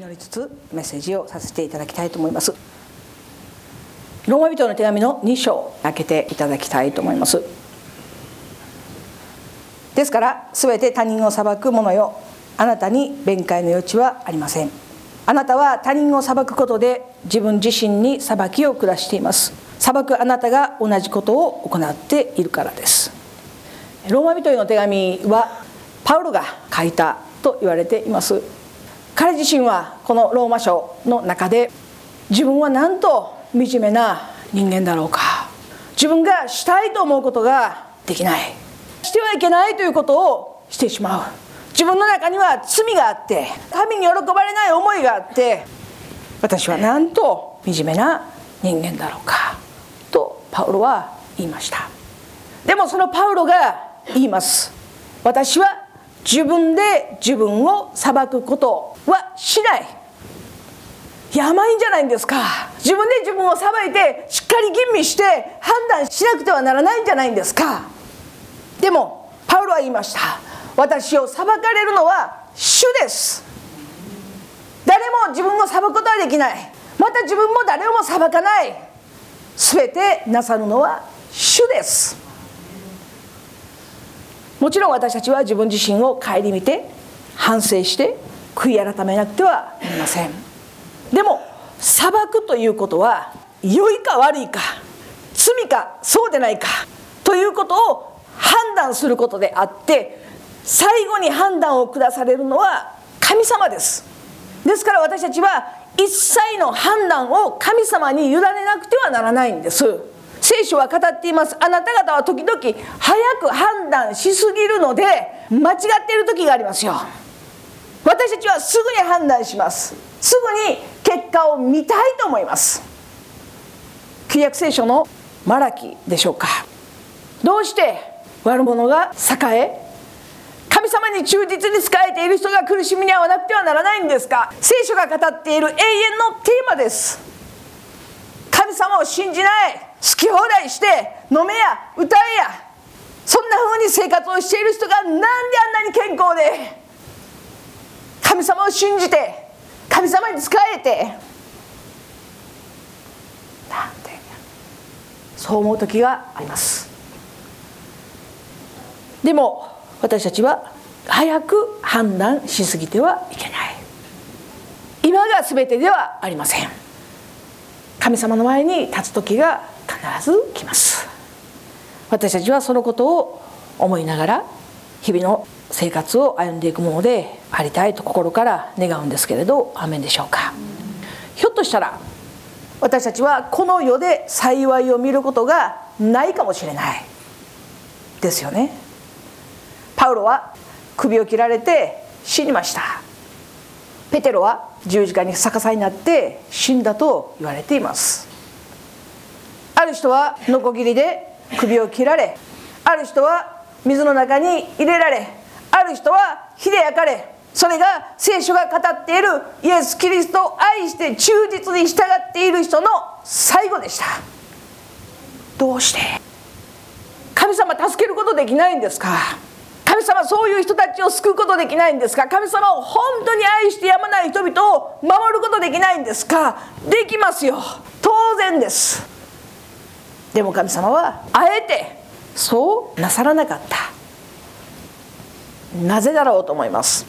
祈りつつメッセージをさせていただきたいと思います。ローマ人の手紙の2章開けていただきたいと思います。ですから全て他人を裁く者よ。あなたに弁解の余地はありません。あなたは他人を裁くことで自分自身に裁きを下しています。裁くあなたが同じことを行っているからです。ローマ人への手紙はパウロが書いたと言われています。彼自身はこのローマ書の中で自分はなんと惨めな人間だろうか。自分がしたいと思うことができない。してはいけないということをしてしまう。自分の中には罪があって神に喜ばれない思いがあって私はなんと惨めな人間だろうか。とパウロは言いました。でもそのパウロが言います。私は自分で自分を裁くことはしない。や甘いんじゃないんですか。自分で自分を裁いてしっかり吟味して判断しなくてはならないんじゃないんですか。でもパウロは言いました。私を裁かれるのは主です。誰も自分を裁くことはできない。また自分も誰も裁かない。全てなさるのは主です。もちろん私たちは自分自身を顧みて反省して悔い改めなくてはなりません。でも裁くということは良いか悪いか罪かそうでないかということを判断することであって最後に判断を下されるのは神様です。ですから私たちは一切の判断を神様に委ねなくてはならないんです。聖書は語っています。あなた方は時々早く判断しすぎるので間違っている時がありますよ。私たちはすぐに判断します。すぐに結果を見たいと思います。旧約聖書のマラキでしょうか。どうして悪者が栄え神様に忠実に仕えている人が苦しみに遭わなくてはならないんですか。聖書が語っている永遠のテーマです。神様を信じない。好き放題して飲めや歌えや。そんな風に生活をしている人がなんであんなに健康で神様を信じて神様に仕えてなんてそう思う時があります。でも私たちは早く判断しすぎてはいけない。今が全てではありません。神様の前に立つ時が必ず来ます。私たちはそのことを思いながら日々の生活を歩んでいくものでありたいと心から願うんですけれどアメンでしょうか。ひょっとしたら私たちはこの世で幸いを見ることがないかもしれない。ですよね。パウロは首を切られて死にました。ペテロは十字架に逆さになって死んだと言われています。ある人はノコギリで首を切られある人は水の中に入れられある人は火で焼かれそれが聖書が語っているイエス・キリストを愛して忠実に従っている人の最後でした。どうして？神様助けることできないんですか？神様そういう人たちを救うことできないんですか？神様を本当に愛してやまない人々を守ることできないんですか？できますよ。当然です。でも神様はあえてそうなさらなかった。なぜだろうと思います。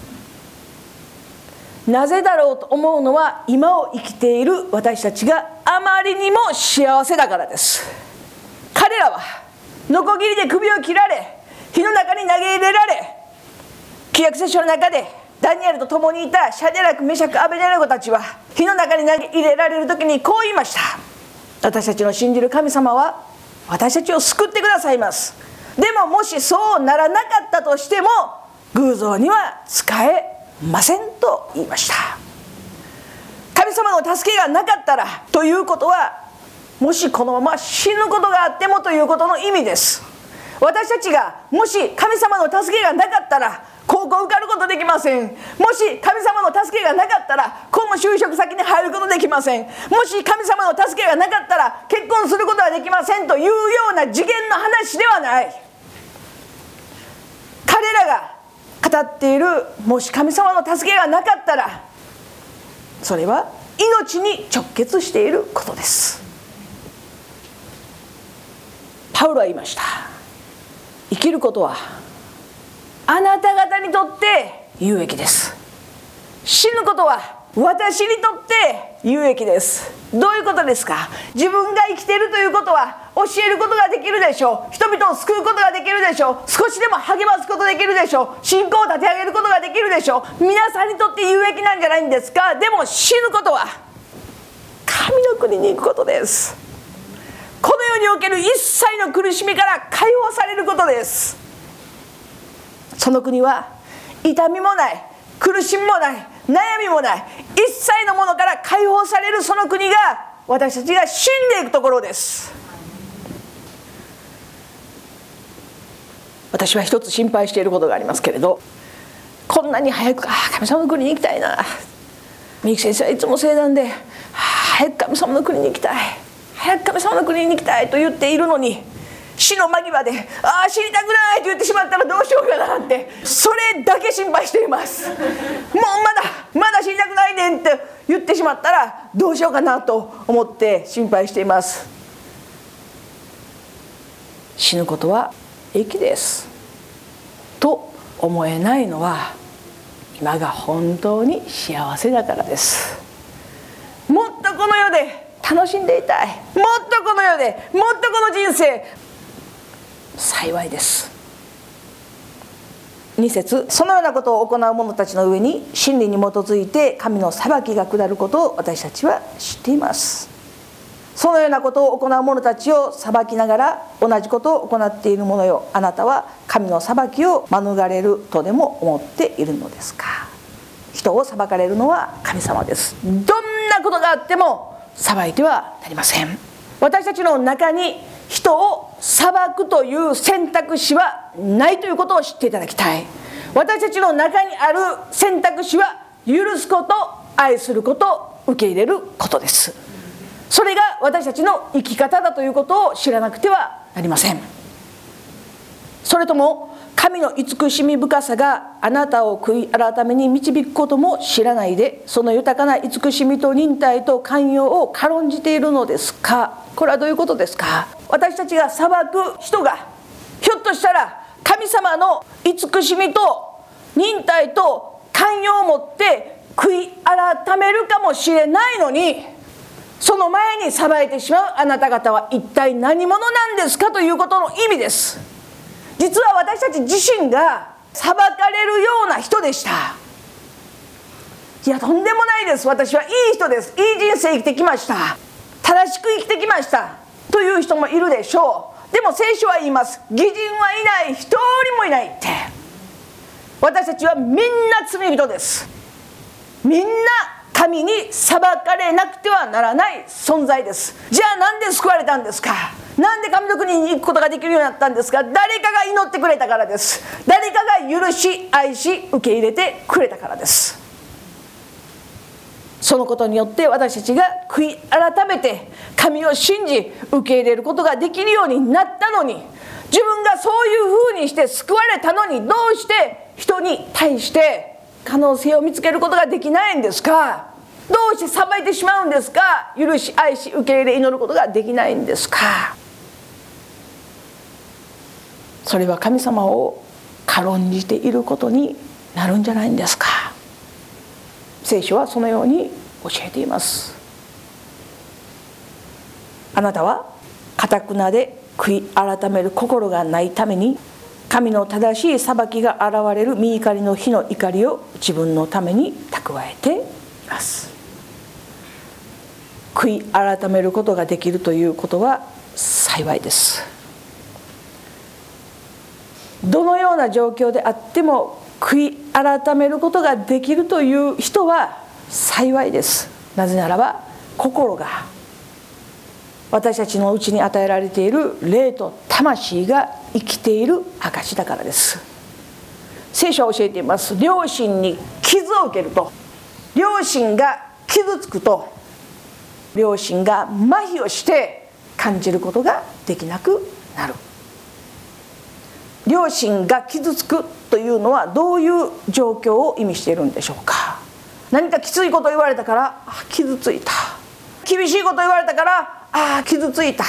なぜだろうと思うのは今を生きている私たちがあまりにも幸せだからです。彼らはノコギリで首を切られ火の中に投げ入れられ契約聖書の中でダニエルと共にいたシャデラクメシャクアベネラゴたちは火の中に投げ入れられる時にこう言いました。私たちの信じる神様は私たちを救ってくださいます。でももしそうならなかったとしても偶像には使えませんと言いました。神様の助けがなかったらということはもしこのまま死ぬことがあってもということの意味です。私たちがもし神様の助けがなかったら高校受かることできません。もし神様の助けがなかったら今後就職先に入ることできません。もし神様の助けがなかったら結婚することはできませんというような次元の話ではない。彼らが語っているもし神様の助けがなかったらそれは命に直結していることです。パウロは言いました。生きることはあなた方にとって有益です。死ぬことは私にとって有益です。どういうことですか？自分が生きているということは教えることができるでしょう。人々を救うことができるでしょう。少しでも励ますことできるでしょう。信仰を立て上げることができるでしょう。皆さんにとって有益なんじゃないんですか？でも死ぬことは神の国に行くことです。この世における一切の苦しみから解放されることです。その国は痛みもない苦しみもない悩みもない一切のものから解放されるその国が私たちが死んでいくところです。私は一つ心配していることがありますけれどこんなに早くあ神様の国に行きたいな。三木先生はいつも聖談で早く神様の国に行きたい。早く神様の国に行きたいと言っているのに死の間際で「ああ死にたくない」と言ってしまったらどうしようかなってそれだけ心配しています。もうまだまだ死にたくないねんって言ってしまったらどうしようかなと思って心配しています。死ぬことは益です。と思えないのは今が本当に幸せだからです。もっとこの世で楽しんでいたい。もっとこの世でもっとこの人生幸いです。2節そのようなことを行う者たちの上に真理に基づいて神の裁きが下ることを私たちは知っています。そのようなことを行う者たちを裁きながら同じことを行っている者よ。あなたは神の裁きを免れるとでも思っているのですか。人を裁かれるのは神様です。どんなことがあっても裁いてはなりません。私たちの中に人を裁くという選択肢はないということを知っていただきたい。私たちの中にある選択肢は許すこと愛すること受け入れることです。それが私たちの生き方だということを知らなくてはなりません。それとも神の慈しみ深さがあなたを悔い改めに導くことも知らないでその豊かな慈しみと忍耐と寛容を軽んじているのですか？これはどういうことですか？私たちが裁く人がひょっとしたら神様の慈しみと忍耐と寛容を持って悔い改めるかもしれないのにその前に裁いてしまうあなた方は一体何者なんですか？ということの意味です。実は私たち自身が裁かれるような人でした。いやとんでもないです。私はいい人です。いい人生生きてきました。正しく生きてきました。という人もいるでしょう。でも聖書は言います。義人はいない。一人もいないって。私たちはみんな罪人です。みんな神に裁かれなくてはならない存在です。じゃあなんで救われたんですか？なんで神の国に行くことができるようになったんですか？誰かが祈ってくれたからです。誰かが許し愛し受け入れてくれたからです。そのことによって私たちが悔い改めて神を信じ受け入れることができるようになったのに自分がそういうふうにして救われたのにどうして人に対して可能性を見つけることができないんですか？どうして裁いてしまうんですか？許し愛し受け入れ祈ることができないんですか？それは神様を軽んじていることになるんじゃないんですか？聖書はそのように教えています。あなたはかたくなで悔い改める心がないために神の正しい裁きが現れる身怒りの日の怒りを自分のために蓄えています。悔い改めることができるということは幸いです。どのような状況であっても悔い改めることができるという人は幸いです。なぜならば心が私たちのうちに与えられている霊と魂が生きている証だからです。聖書は教えています。両親に傷を受けると。両親が傷つくと。両親が麻痺をして感じることができなくなる。両親が傷つくというのはどういう状況を意味しているんでしょうか？何かきついこと言われたからあ傷ついた。厳しいこと言われたからああ傷ついた。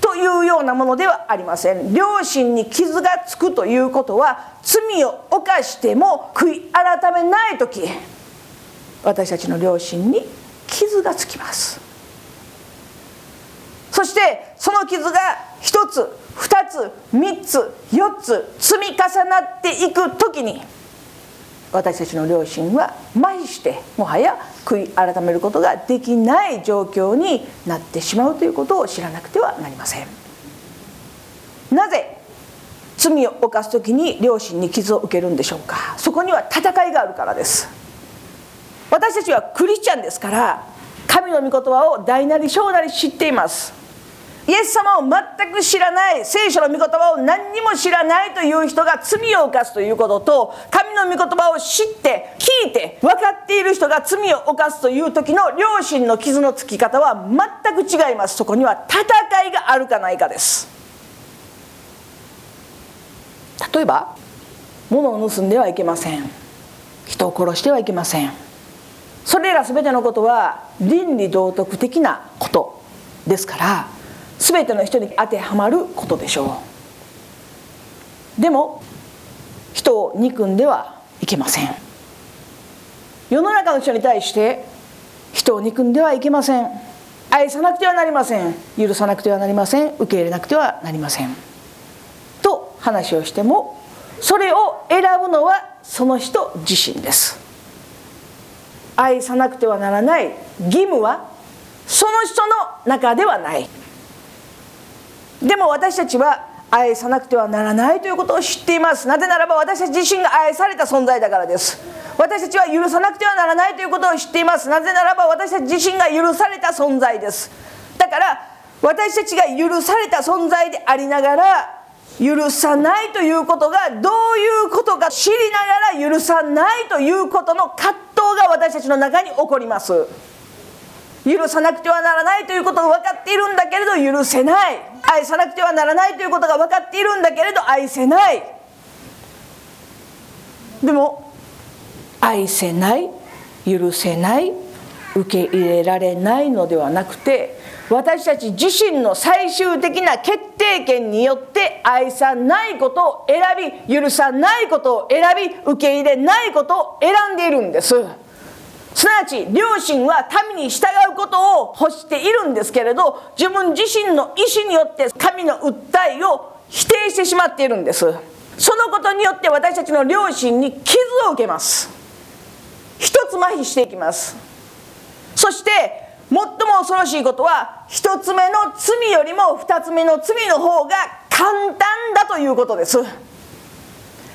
というようなものではありません。両親に傷がつくということは罪を犯しても悔い改めない時私たちの両親に傷がつきます。そしてその傷が1つ2つ3つ4つ積み重なっていく時に私たちの両親は麻痺してもはや悔い改めることができない状況になってしまうということを知らなくてはなりません。なぜ罪を犯す時に両親に傷を受けるんでしょうか。そこには戦いがあるからです。私たちはクリスチャンですから神の御言葉を大なり小なり知っています。イエス様を全く知らない聖書の御言葉を何にも知らないという人が罪を犯すということと神の御言葉を知って聞いて分かっている人が罪を犯すという時の両親の傷のつき方は全く違います。そこには戦いがあるかないかです。例えば物を盗んではいけません。人を殺してはいけません。それら全てのことは倫理道徳的なことですから全ての人に当てはまることでしょう。でも人を憎んではいけません。世の中の人に対して人を憎んではいけません。愛さなくてはなりません。許さなくてはなりません。受け入れなくてはなりません。と話をしてもそれを選ぶのはその人自身です。愛さなくてはならない義務はその人の中ではない。でも私たちは愛さなくてはならないということを知っています。なぜならば私たち自身が愛された存在だからです。私たちは許さなくてはならないということを知っています。なぜならば私たち自身が許された存在です。だから私たちが許された存在でありながら許さないということがどういうことか知りながら許さないということの葛藤が私たちの中に起こります。許さなくてはならないということが分かっているんだけれど許せない愛さなくてはならないということが分かっているんだけれど愛せないでも愛せない許せない受け入れられないのではなくて私たち自身の最終的な決定権によって愛さないことを選び許さないことを選び受け入れないことを選んでいるんです。すなわち両親は民に従うことを欲しているんですけれど自分自身の意思によって神の訴えを否定してしまっているんです。そのことによって私たちの両親に傷を受けます。一つ麻痺していきます。そして最も恐ろしいことは一つ目の罪よりも二つ目の罪の方が簡単だということです。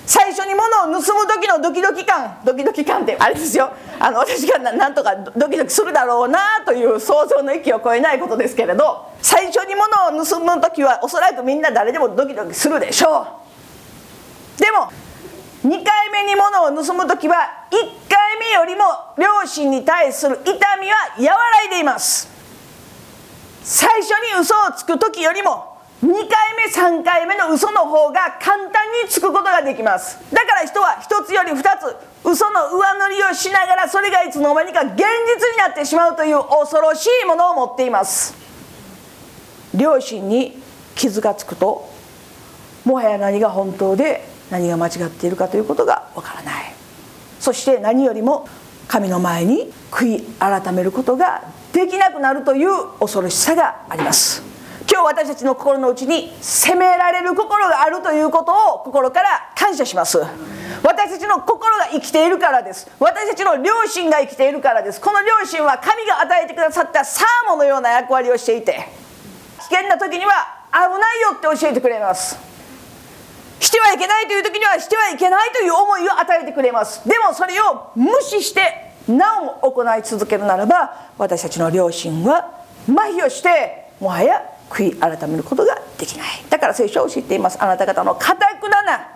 最初に物を盗む時のドキドキ感ドキドキ感ってあれですよ。あの私が何とかドキドキするだろうなという想像の域を超えないことですけれど最初に物を盗む時はおそらくみんな誰でもドキドキするでしょう。でも2回目に物を盗む時は1回目よりも両親に対する痛みは和らいでいます。最初に嘘をつく時よりも2回目3回目の嘘の方が簡単につくことができます。だから人は1つより2つ嘘の上塗りをしながらそれがいつの間にか現実になってしまうという恐ろしいものを持っています。両親に傷がつくともはや何が本当で何が間違っているかということがわからない。そして何よりも神の前に悔い改めることができなくなるという恐ろしさがあります。今日私たちの心の内に責められる心があるということを心から感謝します。私たちの心が生きているからです。私たちの両親が生きているからです。この両親は神が与えてくださったサーモンのような役割をしていて危険な時には危ないよって教えてくれます。してはいけないという時にはしてはいけないという思いを与えてくれます。でもそれを無視してなおも行い続けるならば私たちの両親は麻痺をしてもはや悔い改めることができない。だから聖書を知っています。あなた方のかたくなな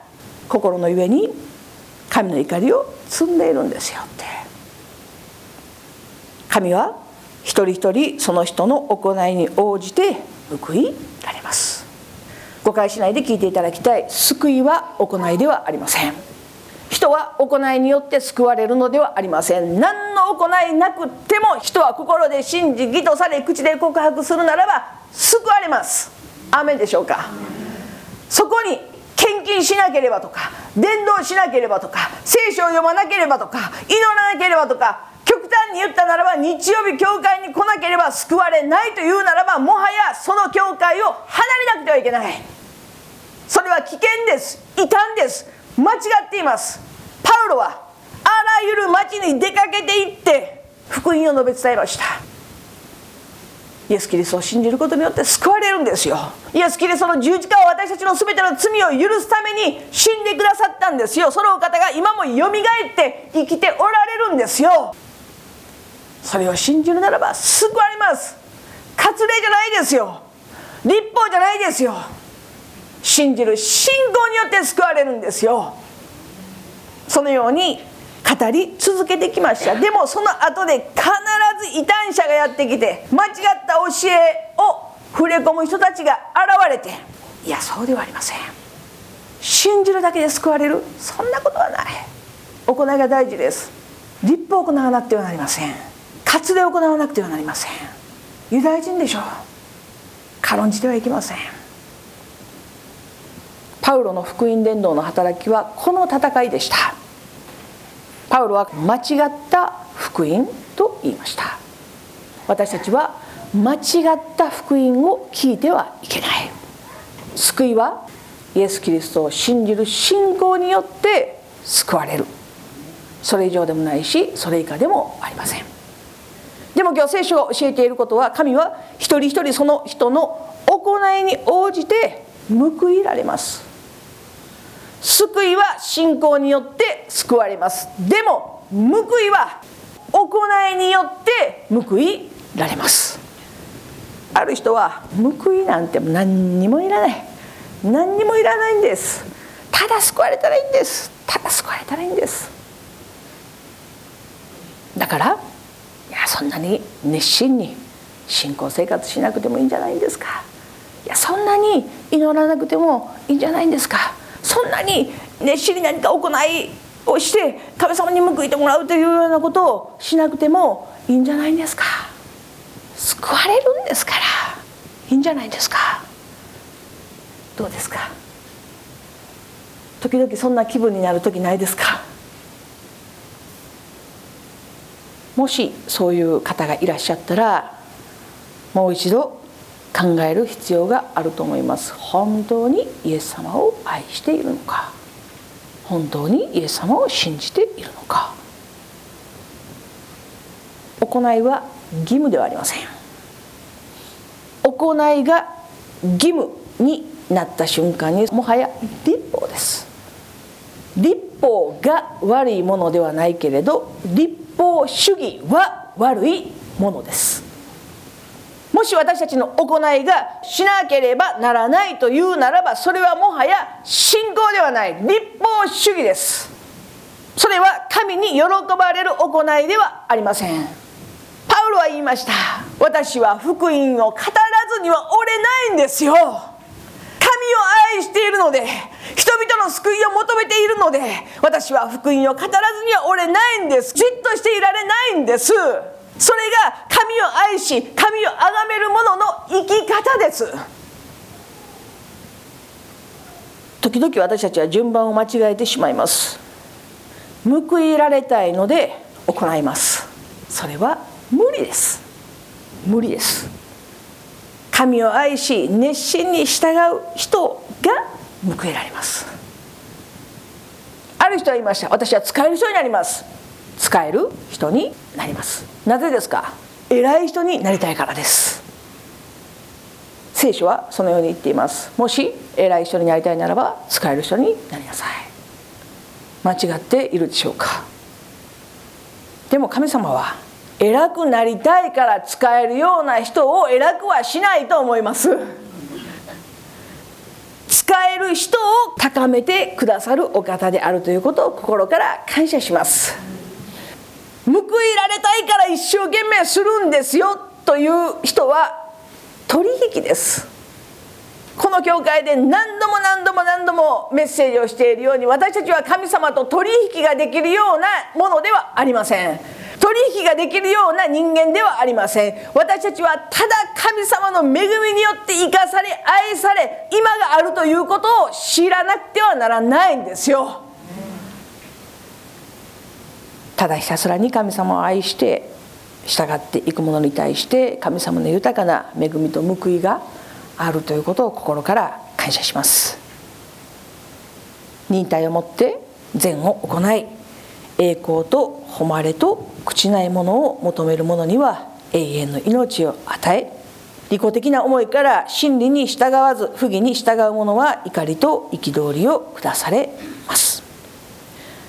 心のゆえに神の怒りを積んでいるんですよって。神は一人一人その人の行いに応じて報いられます。誤解しないで聞いていただきたい救いは行いではありません。人は行いによって救われるのではありません。何の行いなくても人は心で信じ義とされ口で告白するならば救われます。アメでしょうか。そこに献金しなければとか伝道しなければとか聖書を読まなければとか祈らなければとか極端に言ったならば日曜日教会に来なければ救われないというならばもはやその教会を離れなくてはいけない。それは危険です。異端です。間違っています。パウロはあらゆる町に出かけていって福音を述べ伝えました。イエス・キリストを信じることによって救われるんですよ。イエス・キリストの十字架は私たちの全ての罪を許すために死んでくださったんですよ。そのお方が今もよみがえって生きておられるんですよ。それを信じるならば救われます。割礼じゃないですよ。立法じゃないですよ。信じる信仰によって救われるんですよ。そのように語り続けてきました。でもその後で必ず異端者がやってきて間違った教えを触れ込む人たちが現れていやそうではありません。信じるだけで救われる。そんなことはない。行いが大事です。立法を行わなくてはなりません。活で行わなくてはなりません。ユダヤ人でしょう。軽んじてはいけません。パウロの福音伝道の働きはこの戦いでした。パウロは間違った福音と言いました。私たちは間違った福音を聞いてはいけない。救いはイエス・キリストを信じる信仰によって救われる。それ以上でもないしそれ以下でもありません。でも今日聖書が教えていることは神は一人一人その人の行いに応じて報いられます。救いは信仰によって救われます。でも報いは行いによって報いられます。ある人は報いなんて何にもいらない。何にもいらないんです。ただ救われたらいいんです。ただ救われたらいいんです。だからいやそんなに熱心に信仰生活しなくてもいいんじゃないんですか。いやそんなに祈らなくてもいいんじゃないんですか。そんなに熱心に何か行いをして神様に報いてもらうというようなことをしなくてもいいんじゃないんですか？救われるんですから。いいんじゃないですか？どうですか？時々そんな気分になる時ないですか？もしそういう方がいらっしゃったらもう一度考える必要があると思います。本当にイエス様を愛しているのか？本当にイエス様を信じているのか？行いは義務ではありません。行いが義務になった瞬間にもはや立法です。立法が悪いものではないけれど立法主義は悪いものです。もし私たちの行いがしなければならないというならばそれはもはや信仰ではない。立法主義です。それは神に喜ばれる行いではありません。パウロは言いました。私は福音を語らずにはおれないんですよ。神を愛しているので人々の救いを求めているので私は福音を語らずにはおれないんです。じっとしていられないんです。それが神を愛し神を崇める者の生き方です。時々私たちは順番を間違えてしまいます。報いられたいので行います。それは無理です。無理です。神を愛し熱心に従う人が報いられます。ある人は言いました。私は使える人になります。使える人になります。なぜですか？偉い人になりたいからです。聖書はそのように言っています。もし偉い人になりたいならば使える人になりなさい。間違っているでしょうか？でも神様は偉くなりたいから使えるような人を偉くはしないと思います。使える人を高めてくださるお方であるということを心から感謝します。報いられたいから一生懸命するんですよという人は取引です。この教会で何度も何度も何度もメッセージをしているように私たちは神様と取引ができるようなものではありません。取引ができるような人間ではありません。私たちはただ神様の恵みによって生かされ愛され今があるということを知らなくてはならないんですよ。ただひたすらに神様を愛して従っていく者に対して神様の豊かな恵みと報いがあるということを心から感謝します。忍耐をもって善を行い栄光と誉れと朽ちないものを求める者には永遠の命を与え利己的な思いから真理に従わず不義に従う者は怒りと憤りを下されます。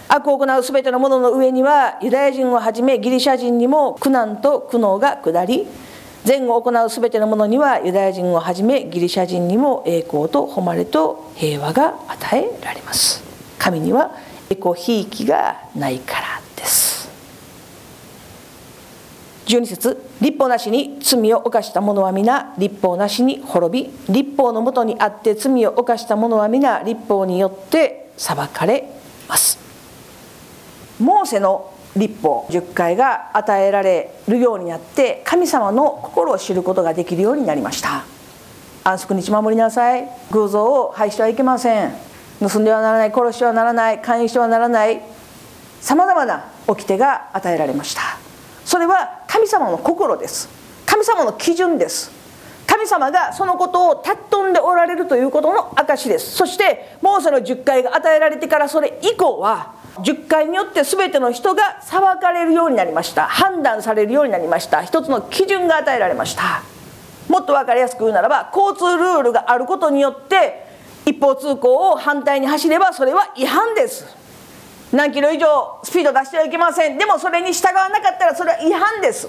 悪を行う全ての者のの上にはユダヤ人をはじめギリシャ人にも苦難と苦悩が下り善を行う全ての者にはユダヤ人をはじめギリシャ人にも栄光と誉れと平和が与えられます神にはエコひいきがないからです。12節立法なしに罪を犯した者は皆立法なしに滅び立法のもとにあって罪を犯した者は皆立法によって裁かれます。モーセの立法10回が与えられるようになって神様の心を知ることができるようになりました。安息日守りなさい。偶像を廃してはいけません。盗んではならない殺してはならない勧誘してはならない。さまざまな掟が与えられました。それは神様の心です。神様の基準です。神様がそのことを尊んでおられるということの証です。そしてモーセの10回が与えられてからそれ以降は10回によって全ての人が裁かれるようになりました。判断されるようになりました。一つの基準が与えられました。もっと分かりやすく言うならば交通ルールがあることによって一方通行を反対に走ればそれは違反です。何キロ以上スピード出してはいけません。でもそれに従わなかったらそれは違反です。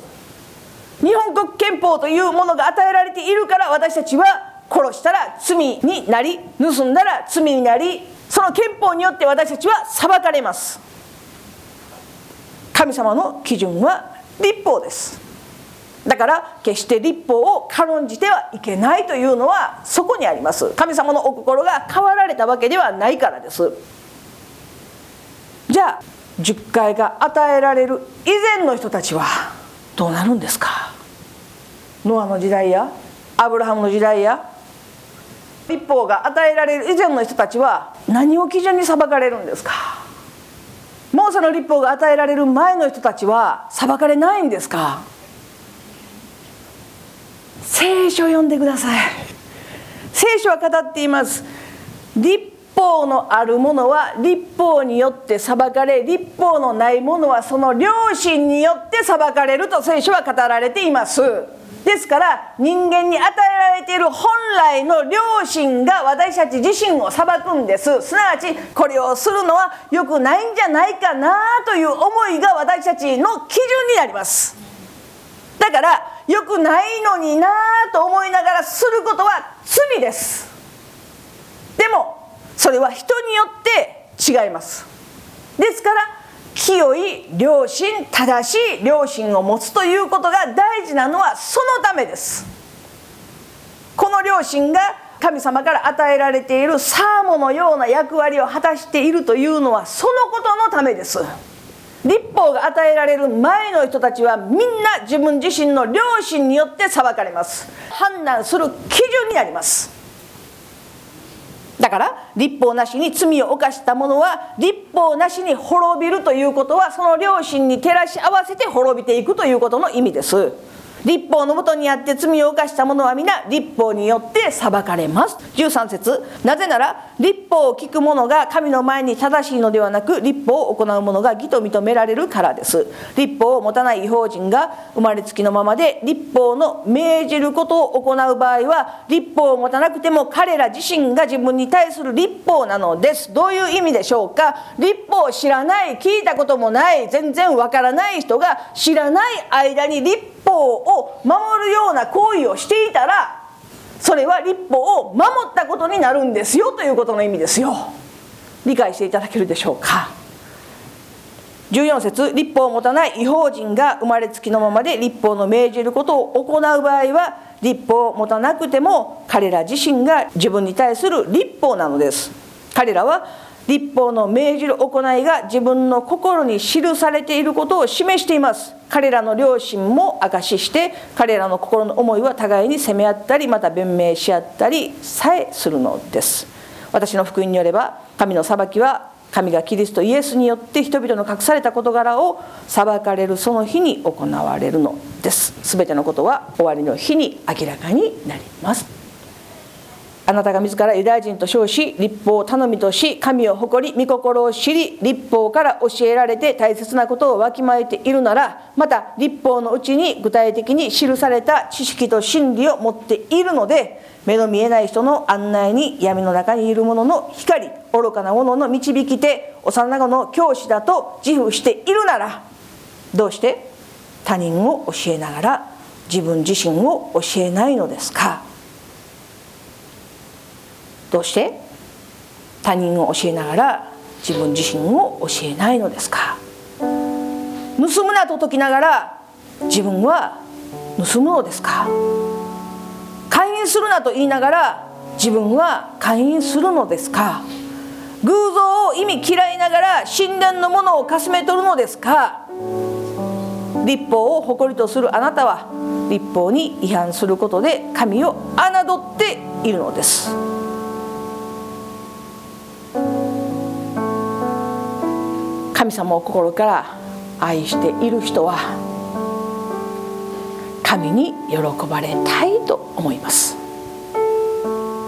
日本国憲法というものが与えられているから私たちは殺したら罪になり盗んだら罪になりその憲法によって私たちは裁かれます。神様の基準は立法です。だから決して立法を軽んじてはいけないというのはそこにあります。神様のお心が変わられたわけではないからです。じゃあ10回が与えられる以前の人たちはどうなるんですか？ノアの時代やアブラハムの時代や立法が与えられる以前の人たちは何を基準に裁かれるんですか？モーセの立法が与えられる前の人たちは裁かれないんですか？聖書を読んでください。聖書は語っています。立法のあるものは立法によって裁かれ立法のないものはその良心によって裁かれると聖書は語られています。ですから人間に与えられている本来の良心が私たち自身を裁くんです。すなわちこれをするのは良くないんじゃないかなという思いが私たちの基準になります。だから良くないのになと思いながらすることは罪です。でもそれは人によって違います。ですから清い良心正しい良心を持つということが大事なのはそのためです。この良心が神様から与えられているサーモのような役割を果たしているというのはそのことのためです。立法が与えられる前の人たちはみんな自分自身の良心によって裁かれます。判断する基準になります。だから立法なしに罪を犯した者は立法なしに滅びるということはその良心に照らし合わせて滅びていくということの意味です。立法のもとにあって罪を犯した者は皆立法によって裁かれます。13節。なぜなら立法を聞く者が神の前に正しいのではなく立法を行う者が義と認められるからです。立法を持たない違法人が生まれつきのままで立法の命じることを行う場合は立法を持たなくても彼ら自身が自分に対する立法なのです。どういう意味でしょうか？立法を知らない聞いたこともない全然わからない人が知らない間に立法をを守るような行為をしていたらそれは立法を守ったことになるんですよということの意味ですよ。理解していただけるでしょうか。14節立法を持たない違法人が生まれつきのままで立法の命じることを行う場合は立法を持たなくても彼ら自身が自分に対する立法なのです。彼らは立法の命じる行いが自分の心に記されていることを示しています。彼らの良心も証しして彼らの心の思いは互いに責め合ったりまた弁明し合ったりさえするのです。私の福音によれば神の裁きは神がキリストイエスによって人々の隠された事柄を裁かれるその日に行われるのです。全てのことは終わりの日に明らかになります。あなたが自らユダヤ人と称し立法を頼みとし神を誇り御心を知り立法から教えられて大切なことをわきまえているならまた立法のうちに具体的に記された知識と真理を持っているので目の見えない人の案内に闇の中にいる者の光愚かな者の導き手幼子の教師だと自負しているならどうして？他人を教えながら自分自身を教えないのですか？どうして？他人を教えながら自分自身を教えないのですか？盗むなと解きながら自分は盗むのですか？会員するなと言いながら自分は会員するのですか？偶像を意味嫌いながら神殿のものをかすめ取るのですか？立法を誇りとするあなたは立法に違反することで神を侮っているのです。神様を心から愛している人は神に喜ばれたいと思います。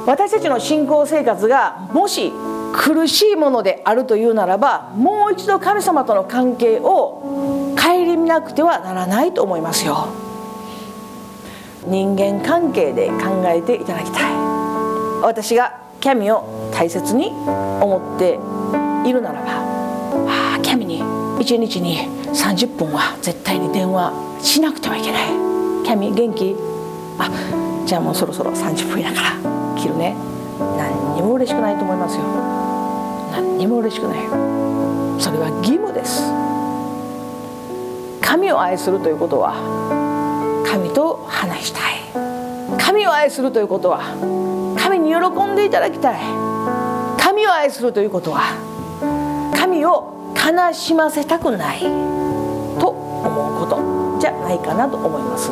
私たちの信仰生活がもし苦しいものであるというならばもう一度神様との関係を顧みなくてはならないと思いますよ。人間関係で考えていただきたい。私がキャミを大切に思っているならば1日に30分は絶対に電話しなくてはいけない。キャミ元気？あじゃあもうそろそろ30分やから。切るね。何にも嬉しくないと思いますよ。何にも嬉しくないそれは義務です。神を愛するということは神と話したい。神を愛するということは神に喜んでいただきたい。神を愛するということは神を悲しませたくない。と思うこと。じゃないかなと思います。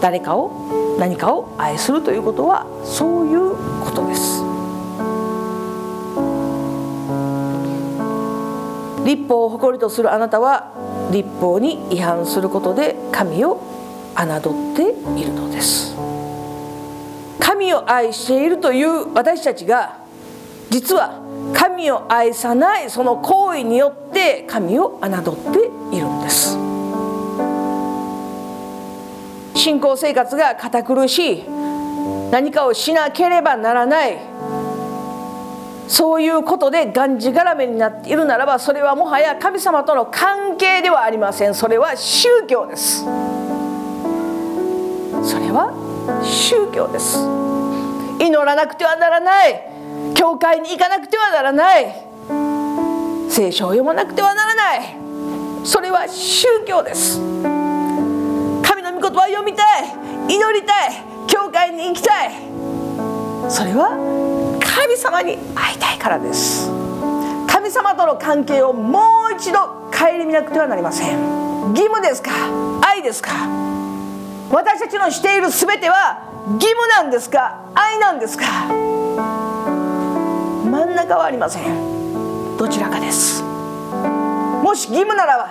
誰かを何かを愛するということはそういうことです。立法を誇りとするあなたは立法に違反することで神を侮っているのです。神を愛しているという私たちが実は神を愛さないその行為によって神を侮っているんです。信仰生活が堅苦しい。何かをしなければならない。そういうことでがんじがらめになっているならばそれはもはや神様との関係ではありません。それは宗教です。それは宗教です。祈らなくてはならない。教会に行かなくてはならない。聖書を読まなくてはならない。それは宗教です。神の御言葉を読みたい。祈りたい。教会に行きたい。それは神様に会いたいからです。神様との関係をもう一度顧みなくてはなりません。義務ですか？愛ですか？私たちのしている全ては義務なんですか？愛なんですか？真ん中はありません。どちらかです。もし義務ならば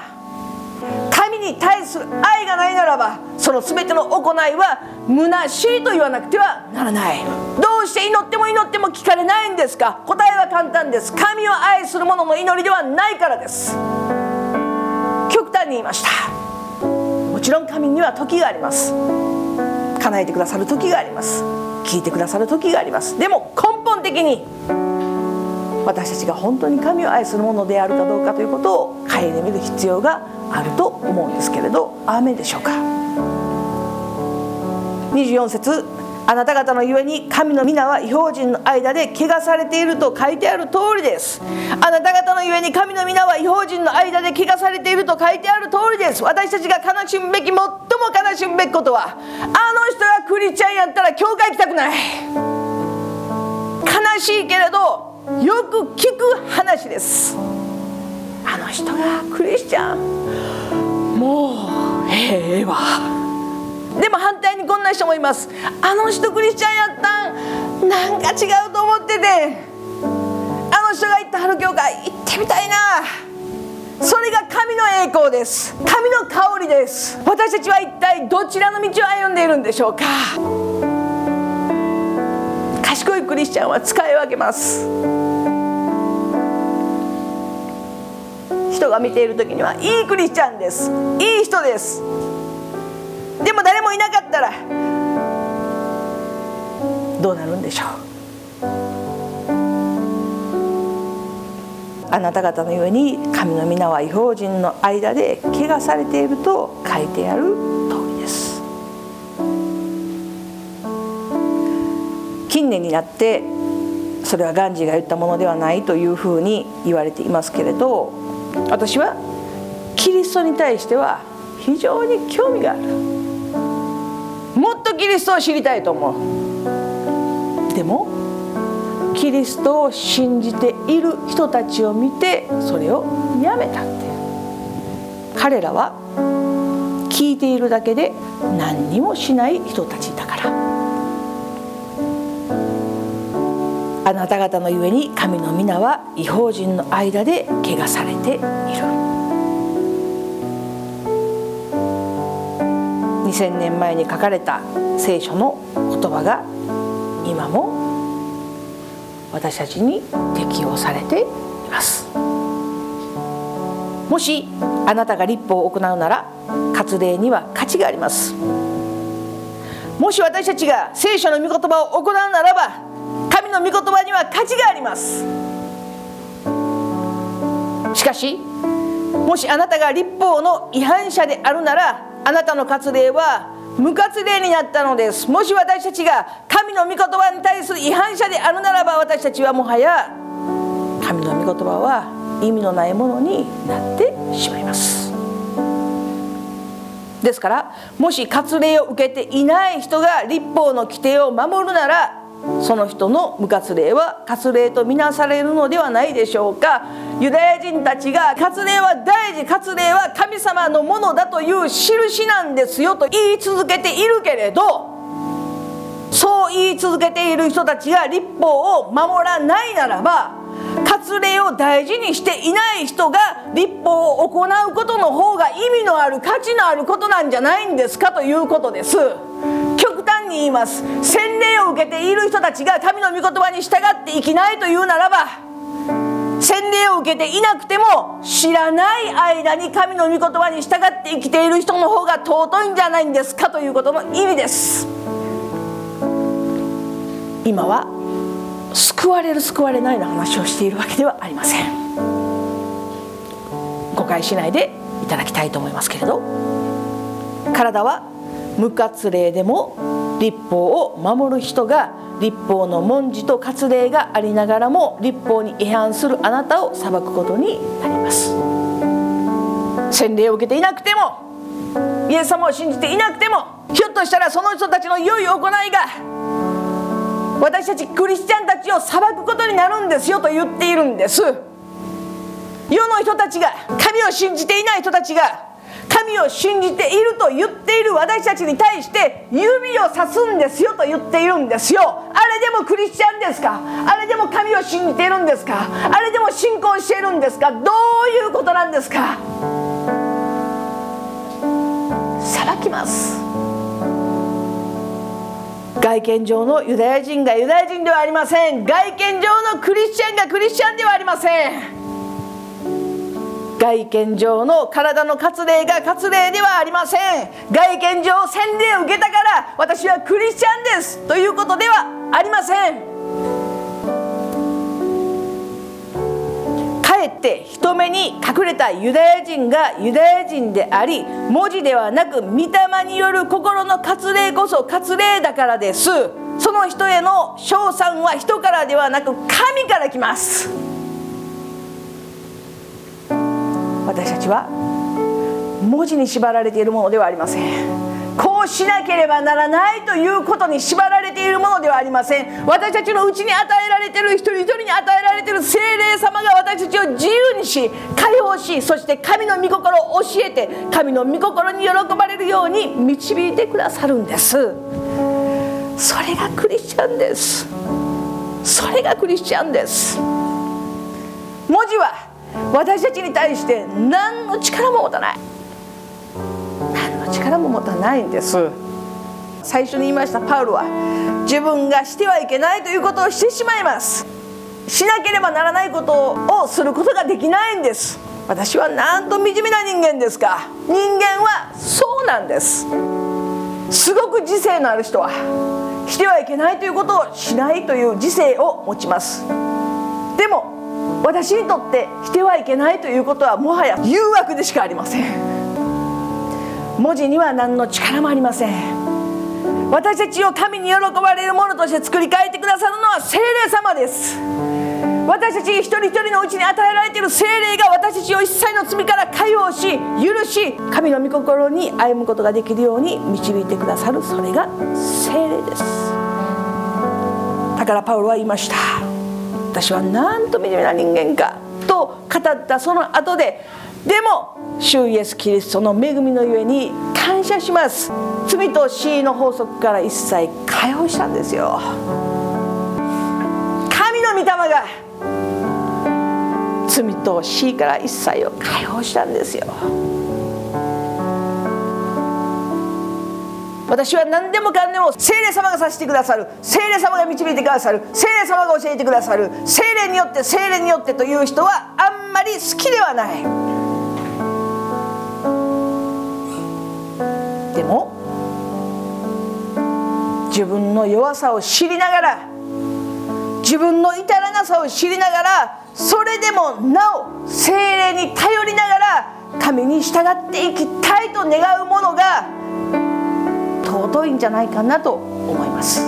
神に対する愛がないならばその全ての行いは虚しいと言わなくてはならない。どうして祈っても祈っても聞かれないんですか？答えは簡単です。神を愛する者の祈りではないからです。極端に言いました。もちろん神には時があります。叶えてくださる時があります。聞いてくださる時があります。でも根本的に私たちが本当に神を愛するものであるかどうかということを顧みる必要があると思うんですけれどアーメンでしょうか？24節あなた方のゆえに神の皆は違法人の間で汚されていると書いてある通りです。あなた方のゆえに神の皆は違法人の間で汚されていると書いてある通りです。私たちが悲しむべき最も悲しむべきことはあの人がクリスチャンやったら教会行きたくない。悲しいけれどよく聞く話です。あの人がクリスチャン。もうええわ。でも反対にこんな人もいます。あの人クリスチャンやったん。なんか違うと思ってて。あの人が行った春教会行ってみたいな。それが神の栄光です。神の香りです。私たちは一体どちらの道を歩んでいるんでしょうか。リスチャンは使い分けます。人が見ている時にはいいクリスチャンです。いい人です。でも誰もいなかったらどうなるんでしょう。あなた方のように神の皆は違法人の間で汚されていると書いてある年になってそれはガンジーが言ったものではないというふうに言われていますけれど私はキリストに対しては非常に興味がある。もっとキリストを知りたいと思う。でもキリストを信じている人たちを見てそれをやめたって彼らは聞いているだけで何にもしない人たち。あなた方のゆえに神の皆は違法人の間で汚されている。2000年前に書かれた聖書の言葉が今も私たちに適用されています。もしあなたが立法を行うなら割礼には価値があります。もし私たちが聖書の御言葉を行うならばの御言葉には価値があります。しかしもしあなたが立法の違反者であるならあなたの割礼は無割礼になったのです。もし私たちが神の御言葉に対する違反者であるならば私たちはもはや神の御言葉は意味のないものになってしまいます。ですからもし割礼を受けていない人が立法の規定を守るならその人の無活例は割礼とみなされるのではないでしょうかユダヤ人たちが割礼は大事割礼は神様のものだという印なんですよと言い続けているけれどそう言い続けている人たちが立法を守らないならば割礼を大事にしていない人が立法を行うことの方が意味のある価値のあることなんじゃないんですかということです。に言います。洗礼を受けている人たちが神の御言葉に従って生きないというならば洗礼を受けていなくても知らない間に神の御言葉に従って生きている人の方が尊いんじゃないんですかということの意味です。今は救われる救われないの話をしているわけではありません。誤解しないでいただきたいと思いますけれど。体は無活例でも立法を守る人が立法の文字と割礼がありながらも立法に違反するあなたを裁くことになります。洗礼を受けていなくてもイエス様を信じていなくてもひょっとしたらその人たちの良い行いが私たちクリスチャンたちを裁くことになるんですよと言っているんです。世の人たちが神を信じていない人たちが神を信じていると言っている私たちに対して指をさすんですよと言っているんですよ。あれでもクリスチャンですか？あれでも神を信じているんですか？あれでも信仰しているんですか？どういうことなんですか？裁きます。外見上のユダヤ人がユダヤ人ではありません。外見上のクリスチャンがクリスチャンではありません。外見上の体の割礼が割礼ではありません。外見上洗礼を受けたから私はクリスチャンです。ということではありません。かえって人目に隠れたユダヤ人がユダヤ人であり文字ではなく御霊による心の割礼こそ割礼だからです。その人への称賛は人からではなく神から来ます。私たちは文字に縛られているものではありません。こうしなければならないということに縛られているものではありません。私たちのうちに与えられている一人一人に与えられている精霊様が私たちを自由にし解放しそして神の御心を教えて神の御心に喜ばれるように導いてくださるんです。それがクリスチャンです。それがクリスチャンです。文字は私たちに対して何の力も持たない。何の力も持たないんです。最初に言いましたパウロは自分がしてはいけないということをしてしまいます。しなければならないことをすることができないんです。私はなんと惨めな人間ですか。人間はそうなんです。すごく自制のある人はしてはいけないということをしないという自制を持ちます。でも私にとってしてはいけないということはもはや誘惑でしかありません。文字には何の力もありません。私たちを神に喜ばれるものとして作り変えてくださるのは精霊様です。私たち一人一人のうちに与えられている精霊が私たちを一切の罪から解放し許し神の御心に歩むことができるように導いてくださるそれが精霊です。だからパウロは言いました。私はなんと惨めな人間かと語ったその後ででも主イエス・キリストの恵みのゆえに感謝します。罪と死の法則から一切解放したんですよ。神の御霊が罪と死から一切を解放したんですよ。私は何でもかんでも聖霊様がさせてくださる。聖霊様が導いてくださる。聖霊様が教えてくださる。聖霊によって聖霊によってという人はあんまり好きではない。でも自分の弱さを知りながら自分の至らなさを知りながらそれでもなお精霊に頼りながら神に従っていきたいと願うものが尊いんじゃないかなと思います。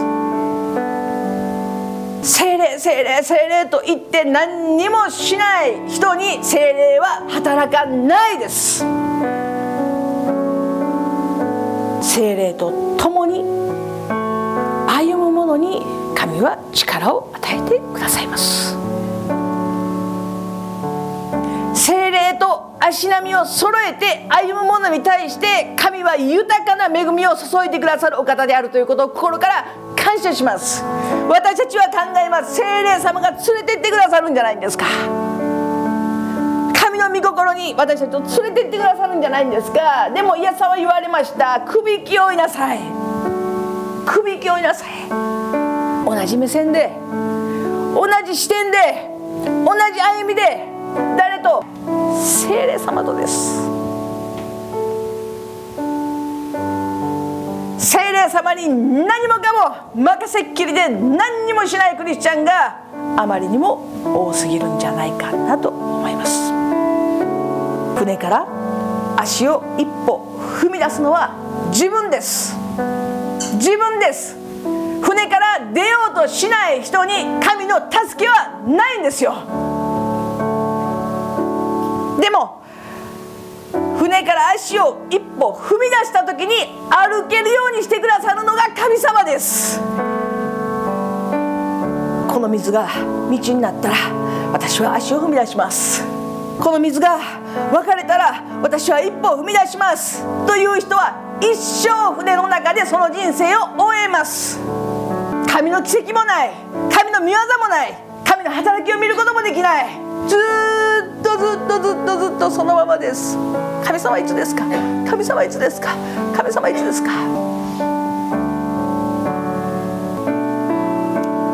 精霊精霊精霊と言って何にもしない人に精霊は働かないです。精霊と共に歩む者に神は力を与えてくださいます。精霊と足並みを揃えて歩む者に対して神は豊かな恵みを注いでくださるお方であるということを心から感謝します。私たちは考えます。精霊様が連れてってくださるんじゃないんですか。神の御心に私たちを連れてってくださるんじゃないんですか。でもイエス様は言われました。首引き追いなさい。首引き追いなさい。同じ目線で同じ視点で同じ歩みで誰と？精霊様とです。精霊様に何もかも任せっきりで何にもしないクリスチャンがあまりにも多すぎるんじゃないかなと思います。船から足を一歩踏み出すのは自分です。自分です。船から出ようとしない人に神の助けはないんですよ。でも船から足を一歩踏み出した時に歩けるようにしてくださるのが神様です。この水が道になったら私は足を踏み出します。この水が分かれたら私は一歩踏み出します。という人は一生船の中でその人生を終えます。神の奇跡もない神の見業もない神の働きを見ることもできない。ずっとずっとずっとずっとそのままです。神様いつですか？神様いつですか？神様いつですか？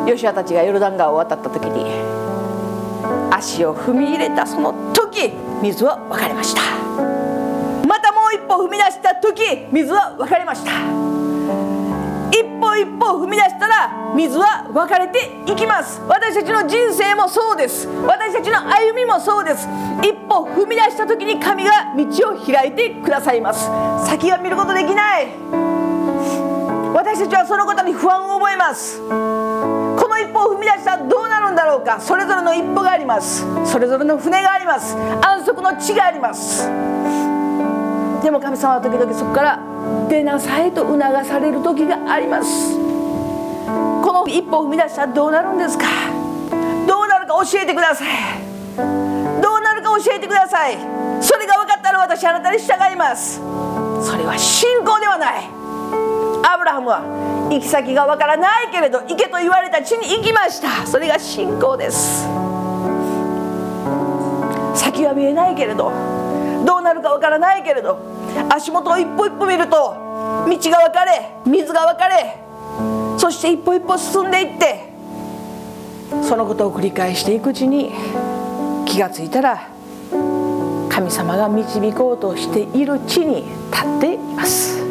ヨシアたちがヨルダン川を渡った時に足を踏み入れたその時水は分かれました。またもう一歩踏み出した時水は分かれました。一歩一歩踏み出したら水は分かれていきます。私たちの人生もそうです。私たちの歩みもそうです。一歩踏み出した時に神が道を開いてくださいます。先が見ることできない。私たちはそのことに不安を覚えます。この一歩を踏み出したらどうなるんだろうか。それぞれの一歩があります。それぞれの船があります。安息の地があります。でも神様は時々そこから出なさいと促される時があります。この一歩を踏み出したらどうなるんですか？どうなるか教えてください。どうなるか教えてください。それが分かったら私あなたに従います。それは信仰ではない。アブラハムは行き先が分からないけれど行けと言われた地に行きました。それが信仰です。先は見えないけれどどうなるか分からないけれど足元を一歩一歩見ると道が分かれ水が分かれそして一歩一歩進んでいってそのことを繰り返していくうちに気が付いたら神様が導こうとしている地に立っています。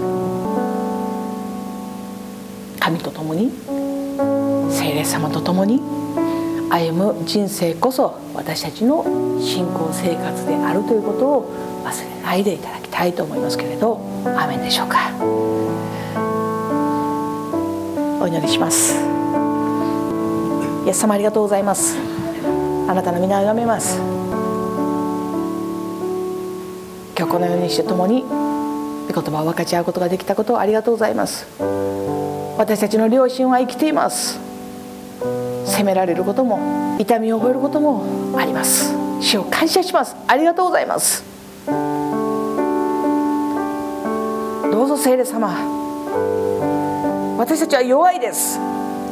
神と共に聖霊様と共に歩む人生こそ私たちの信仰生活であるということを忘れないでいただきたいと思いますけれどアメンでしょうか。お祈りします。イエス様ありがとうございます。あなたの皆をめます。今日このようにして共に御言葉を分かち合うことができたことをありがとうございます。私たちの両親は生きています。責められることも痛みを覚えることもあります。主を感謝します。ありがとうございます。どうぞ聖霊様。私たちは弱いです。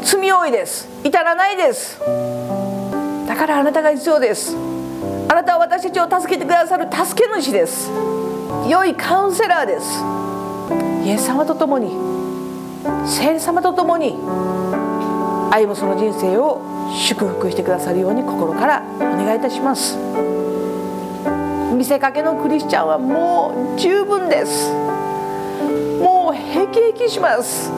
罪多いです。至らないです。だからあなたが必要です。あなたは私たちを助けてくださる。助け主です。良いカウンセラーです。イエス様と共に。聖霊様と共に。歩むその人生を祝福してくださるように心からお願いいたします。見せかけのクリスチャンはもう十分です。もうへきへきします。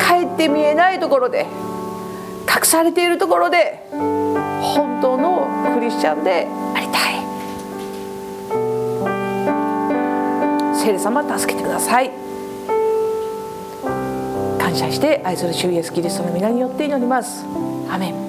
帰って見えないところで隠されているところで本当のクリスチャンでありたい。聖霊様助けてください。感謝して愛する主イエスキリストの皆によって祈ります。アメン。